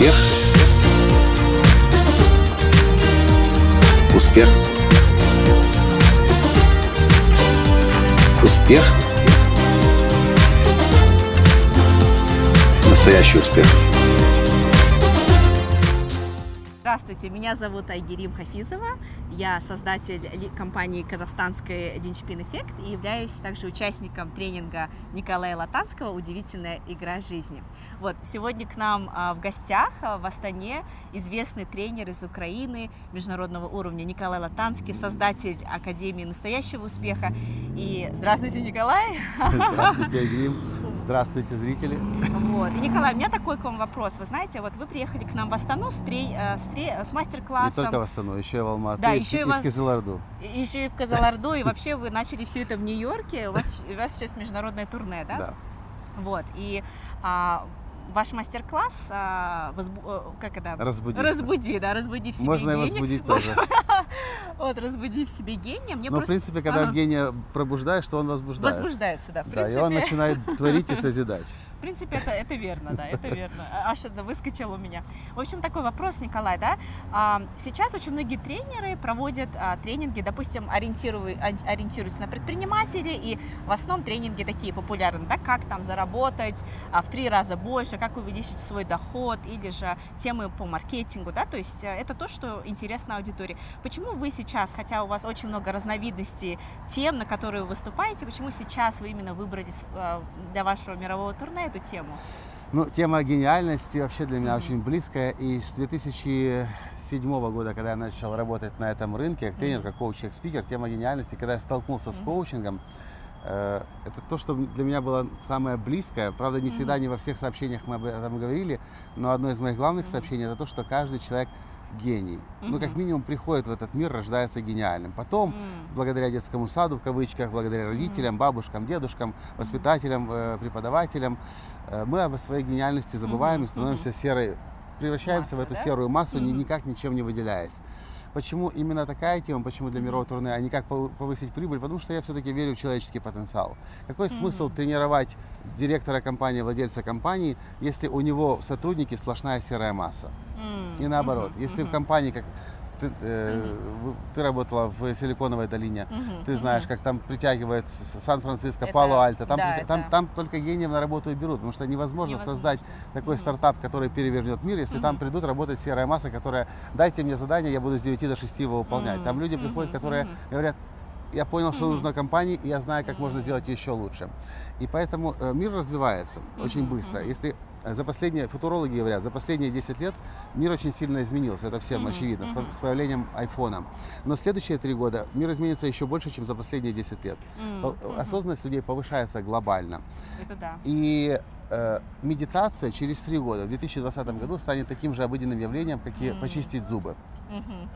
Успех. Успех. Успех. Настоящий успех. Здравствуйте, меня зовут Айгерим Хафизова. Я создатель компании казахстанской Линчпин Эффект и являюсь также участником тренинга Николая Латанского «Удивительная игра жизни». Вот, сегодня к нам а, в гостях а, в Астане известный тренер из Украины международного уровня Николай Латанский, создатель Академии настоящего успеха. И здравствуйте, Николай! Здравствуйте, Айгрим. Здравствуйте, зрители. Вот. И, Николай, у меня такой к вам вопрос. Вы знаете, вот вы приехали к нам в Астану с, трей- э, с, тре- с Не мастер-классом. только в Астану, еще и в Алматы, Да, и, еще и и в Кизыларду. И Еще и в Казаларду, и вообще вы начали все это в Нью-Йорке. У вас, у вас сейчас международное турне, да? Да. Вот. И а, ваш мастер-класс, а, возбу- э, как это? Разбуди. Разбуди, да, разбуди в себе Можно и гения. возбудить тоже. Вот, разбуди в себе гения. Мне Но, в просто принципе, когда Ага. гения пробуждаешь, то он возбуждается. возбуждается, да. В Да, и принципе, он начинает творить и созидать. В принципе, это, это верно, да, это верно. А- Аж это выскочил у меня. В общем, такой вопрос, Николай, да. А, Сейчас очень многие тренеры проводят а, тренинги, допустим, ориентирую- ори- ориентируются на предпринимателей, и в основном тренинги такие популярны, да, как там заработать в три раза больше, как увеличить свой доход, или же темы по маркетингу, да, то есть э, это то, что интересно аудитории. Почему вы сейчас, хотя у вас очень много разновидностей тем, на которые вы выступаете, почему сейчас вы именно выбрали с- э, для вашего мирового турне эту тему? Ну, тема гениальности вообще для меня Мгм. очень близкая. И с 2007 года, когда я начал работать на этом рынке, как тренер, Мгм. как коуч, как спикер, тема гениальности, когда я столкнулся с Мгм. коучингом, э, это то, что для меня было самое близкое. Правда, не всегда, не во всех сообщениях мы об этом говорили, но одно из моих главных сообщений это то, что каждый человек гений. Ну, как минимум, приходит в этот мир, рождается гениальным. Потом, М, благодаря детскому саду, в кавычках, благодаря родителям, бабушкам, дедушкам, воспитателям, э, преподавателям, э, мы об своей гениальности забываем Мгм, и становимся серой, превращаемся в Масса, эту да? серую массу, Мгм. никак ничем не выделяясь. Почему именно такая тема, почему для мирового турне, а не как пов- повысить прибыль? Потому что я все-таки верю в человеческий потенциал. Какой смысл Мгм. тренировать директора компании, владельца компании, если у него сотрудники сплошная серая масса? м, И наоборот, мгм, если в компании, как ты, э, ты работала в Силиконовой долине, мгм, ты знаешь, мгм. как там притягивает Сан-Франциско, Это- Пало-Альто, там, да, притя- там, там только гениев на работу и берут, потому что невозможно, Невозможно. создать такой Мгм. стартап, который перевернет мир, если там Мгм. придут работать серая масса, которая, дайте мне задание, я буду с 9 до 6 его выполнять. Мгм. Там люди приходят, которые Мгм. говорят, я понял, что Мгм. нужно компании, и я знаю, как можно Мгм. сделать еще лучше. И поэтому э, мир развивается очень Мгм. быстро. Если за последние, футурологи говорят, за последние 10 лет мир очень сильно изменился, это всем Мгм. очевидно, с, Мгм. с появлением айфона. Но следующие три года мир изменится еще больше, чем за последние 10 лет. Мгм. Осознанность людей повышается глобально. Это да. И э, медитация через три года, в 2020 году, станет таким же обыденным явлением, как и Мгм. почистить зубы.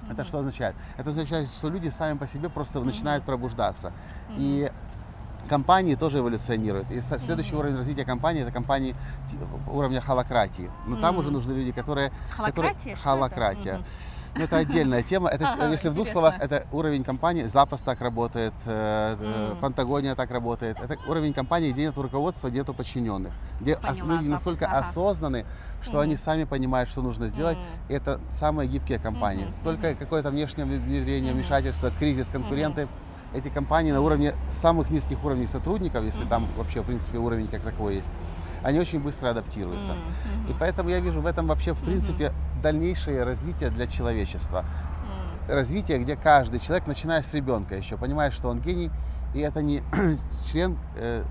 Это что означает? Это означает, что люди сами по себе просто начинают пробуждаться. И компании тоже эволюционируют. И следующий Мгм. уровень развития компании это компании уровня холократии. Но там Мгм. уже нужны люди, которые... которые- Холократия? Это? Холократия. Мгм. Ну, это отдельная тема. Это, Ага, если в двух интересно. словах, это уровень компании. Запас так работает, Мгм. Пантагония так работает. Это уровень компании, где нет руководства, где нет подчиненных. Где Поняла, люди запас, настолько ага. осознаны, что они Мгм. сами понимают, что нужно сделать. Мгм. Это самые гибкие компании. Мгм, Только какое-то внешнее внедрение, Мгм. вмешательство, кризис, конкуренты. Эти компании на уровне самых низких уровней сотрудников, если Мгм. там вообще, в принципе, уровень как такой есть, они очень быстро адаптируются. Мгм, И поэтому я вижу в этом вообще, в принципе, дальнейшее развитие для человечества. м. Развитие, где каждый человек, начиная с ребенка еще, понимает, что он гений, и это не член э,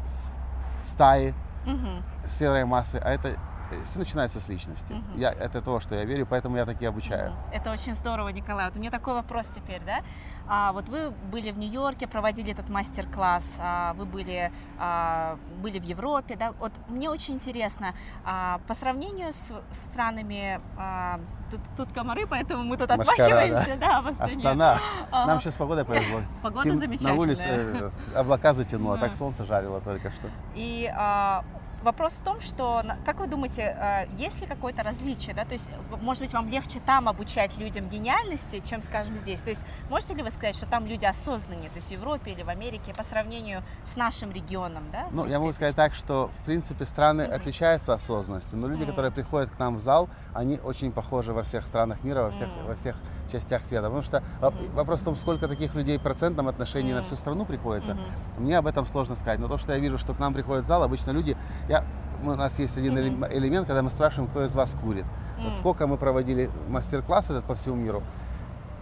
стаи, Мгм. серой массы, а это все начинается с личности. Мгм. Я, это то, что я верю, поэтому я таки обучаю. Мгм. Это очень здорово, Николай. Вот у меня такой вопрос теперь, да? А, вот вы были в Нью-Йорке, проводили этот мастер-класс, а, вы были, а, были в Европе, да? Вот мне очень интересно, а, по сравнению с странами, а, тут, тут комары, поэтому мы тут Машкара, отмахиваемся, да, в Астане. Астана. Ага. Нам сейчас погода повезло. Погода Тем- замечательная. На улице э, облака затянуло, Да. так солнце жарило только что. И а, вопрос в том, что, на- как вы думаете, э, есть ли какое-то различие, да, то есть, может быть, вам легче там обучать людям гениальности, чем, скажем, здесь, то есть, можете ли вы сказать, что там люди осознаннее, то есть в Европе или в Америке по сравнению с нашим регионом, да? Ну, я могу сказать так, что, в принципе, страны Мгм. отличаются осознанностью, но люди, Мгм. которые приходят к нам в зал, они очень похожи во всех странах мира, во всех, Мгм. во всех частях света. Потому что Мгм. вопрос в том, сколько таких людей в процентном отношении на Мгм. всю страну приходится, Мгм. мне об этом сложно сказать. Но то, что я вижу, что к нам приходит в зал, обычно люди... Я, у нас есть один элем- элемент, когда мы спрашиваем, кто из вас курит. М. Вот сколько мы проводили мастер-класс этот по всему миру,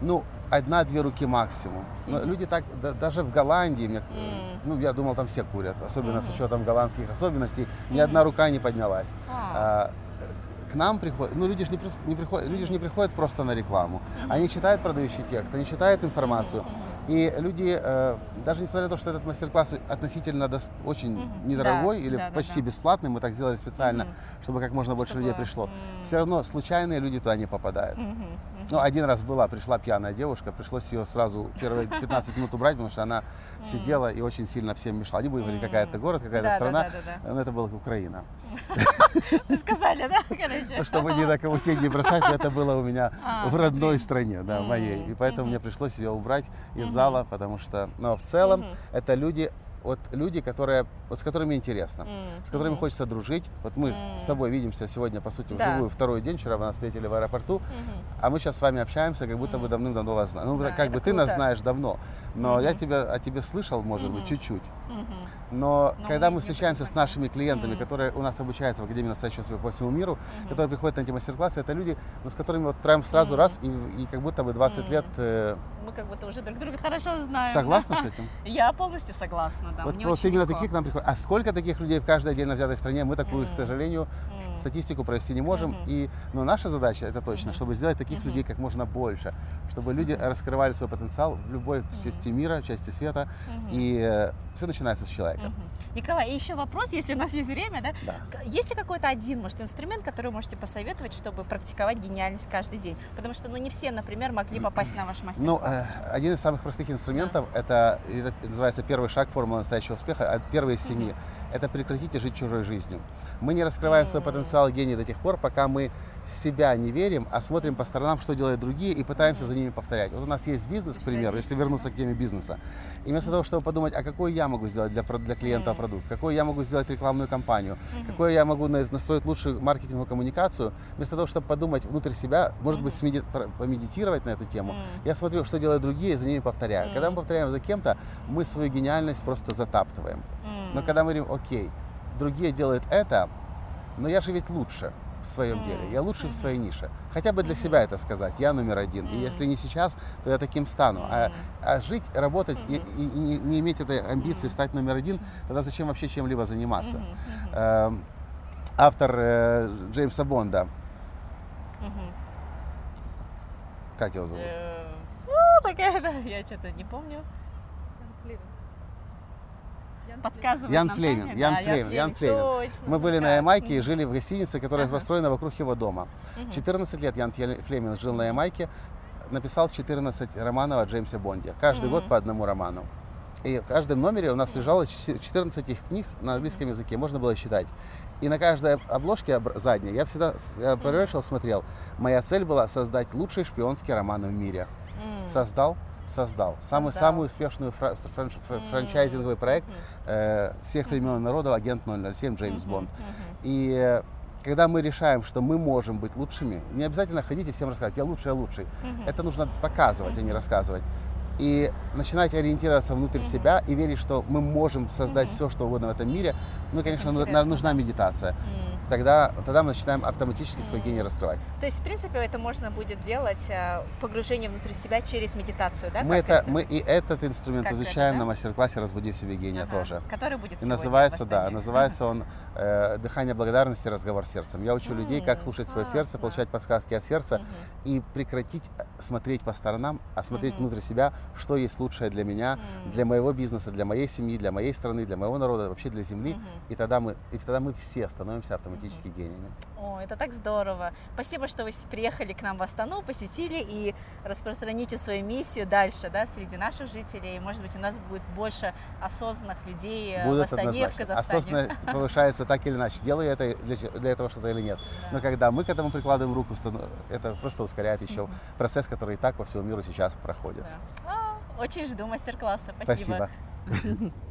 ну, одна-две руки максимум. Но Мгм. люди так, да- даже в Голландии, мне, М. ну, я думал, там все курят, особенно с Мгм. учетом голландских особенностей, ни Мгм. одна рука не поднялась. А. А, к нам приходят, ну, люди же не, не приходят, люди же не приходят просто на рекламу. Мгм. Они читают продающий текст, они читают информацию. Мгм. И люди, э, даже несмотря на то, что этот мастер-класс относительно дос- очень Мгм. недорогой Да, или да, почти да. бесплатный, мы так сделали специально, Мгм. чтобы как можно больше людей Чтобы, пришло. м. Все равно случайные люди туда не попадают. Мгм. Ну, один раз была, пришла пьяная девушка, пришлось ее сразу первые 15 минут убрать, потому что она сидела и очень сильно всем мешала. Не будем говорить, какая-то город, какая-то Да, страна, да, да, да. но это была Украина. Вы сказали, да, короче? Чтобы ни на кого тень не бросать, это было у меня А, в родной стране, да, моей. И поэтому мне пришлось ее убрать из. Зала, потому что, но в целом это люди, вот люди, которые, вот с которыми интересно. М, с которыми мгм. хочется дружить. Вот мы М. с тобой видимся сегодня, по сути, Да. вживую второй день. Вчера вы нас встретили в аэропорту. Мгм. А мы сейчас с вами общаемся, как будто бы Мгм. давным-давно вас знаем. Ну, Да, как бы ты нас круто. знаешь давно, но Мгм. я тебя, о тебе слышал, может быть, Мгм. чуть-чуть. Но, Но когда мы встречаемся с нашими клиентами, Мгм. которые у нас обучаются в Академии настоящего успеха по всему миру, Мгм. которые приходят на эти мастер-классы, это люди, ну, с которыми вот прям сразу Мгм. раз и, и как будто бы 20 Мгм. лет э, Мы как будто уже друг друга хорошо знаем. согласны да? с этим? Я полностью согласна, да. вот мне вот именно легко. такие к нам приходят. А сколько таких людей в каждой отдельно взятой стране, мы такую, к М. сожалению, М. статистику провести не можем. Мгм. И, но наша задача, это точно, чтобы сделать таких Мгм. людей как можно больше, чтобы люди раскрывали свой потенциал в любой части мира, части света. Мгм. И все начинается с человека. Мгм. Николай, и еще вопрос, если у нас есть время, да? Да. Есть ли какой-то один, может, инструмент, который вы можете посоветовать, чтобы практиковать гениальность каждый день? Потому что, ну, не все, например, могли попасть на ваш мастер-класс. Ну, э, один из самых простых инструментов это, это называется первый шаг формулы настоящего успеха, первый из семи. Это прекратите жить чужой жизнью. Мы не раскрываем свой потенциал гения до тех пор, пока мы себя не верим, а смотрим по сторонам, что делают другие, и пытаемся за ними повторять. Вот у нас есть бизнес, к примеру, если вернуться к теме бизнеса. И вместо того, чтобы подумать, а какой я могу сделать для, для клиента продукт, какой я могу сделать рекламную кампанию, какой я могу на- настроить лучшую маркетинговую коммуникацию, вместо того, чтобы подумать внутрь себя, может быть, Мгм. смеди- про- помедитировать на эту тему, я смотрю, что делают другие, и за ними повторяю. Когда мы повторяем за кем-то, мы свою гениальность просто затаптываем. Но когда мы говорим, окей, другие делают это, но я же ведь лучше в своем деле, я лучше в своей нише. Хотя бы для себя это сказать, я номер один. И если не сейчас, то я таким стану. А, а жить, работать и, и- и не, иметь этой амбиции стать номер один, тогда зачем вообще чем-либо заниматься? Эм, автор э, Джеймса Бонда, как его зовут? Э, Ну, такая, да, я что-то не помню. Подсказывает Ян нам Флеминг, Таня. Ян Да, Флеминг, Ян Флеминг. точно, Мы были да. на Ямайке и жили в гостинице, которая Ага. построена вокруг его дома. Мгм. 14 лет Ян Фле- Флеминг жил на Ямайке, написал 14 романов о Джеймсе Бонде. Каждый Мгм. год по одному роману. И в каждом номере у нас лежало ч- 14 их книг на английском языке, можно было считать. И на каждой обложке задней я всегда я поворачивал, смотрел. Моя цель была создать лучший шпионский роман в мире. Создал, создал. Самый, Создал. самый успешный фра- франш- фра- М. франчайзинговый проект э, всех времен и народов «Агент 007» Джеймс Мгм. Бонд. Мгм. И э, когда мы решаем, что мы можем быть лучшими, не обязательно ходить и всем рассказывать, я лучше, я лучший. Мгм. Это нужно показывать, а не рассказывать. И начинать ориентироваться внутрь Мгм. себя и верить, что мы можем создать Мгм. все, что угодно в этом мире. Ну, конечно, ну- Интересно. нужна медитация. М. Тогда, тогда мы начинаем автоматически свой гений раскрывать. То есть, в принципе, это можно будет делать э, погружение внутрь себя через медитацию, да? мы, это, инструмент? мы и этот инструмент Как это, изучаем да? на мастер-классе «Разбуди в себе гения» Ага. тоже. Который будет И называется, да, называется он э, «Дыхание благодарности. Разговор с сердцем». Я учу людей, как слушать свое классно. сердце, получать подсказки от сердца и прекратить э, смотреть по сторонам, а смотреть Мгм. внутрь себя, что есть лучшее для меня, для моего бизнеса, для моей семьи, для моей страны, для моего народа, вообще для Земли. И тогда мы, и тогда мы все становимся автоматически практически гениями. О, это так здорово. Спасибо, что вы приехали к нам в Астану, посетили и распространите свою миссию дальше, да, среди наших жителей. Может быть, у нас будет больше осознанных людей э, в Будут Астане, в однозначно. Казахстане. Осознанность повышается так или иначе. Делаю я это для, для этого что-то или нет. Да. Но когда мы к этому прикладываем руку, это просто ускоряет еще Мгм. процесс, который и так по всему миру сейчас проходит. Да. А, очень жду мастер-класса. Спасибо. Спасибо.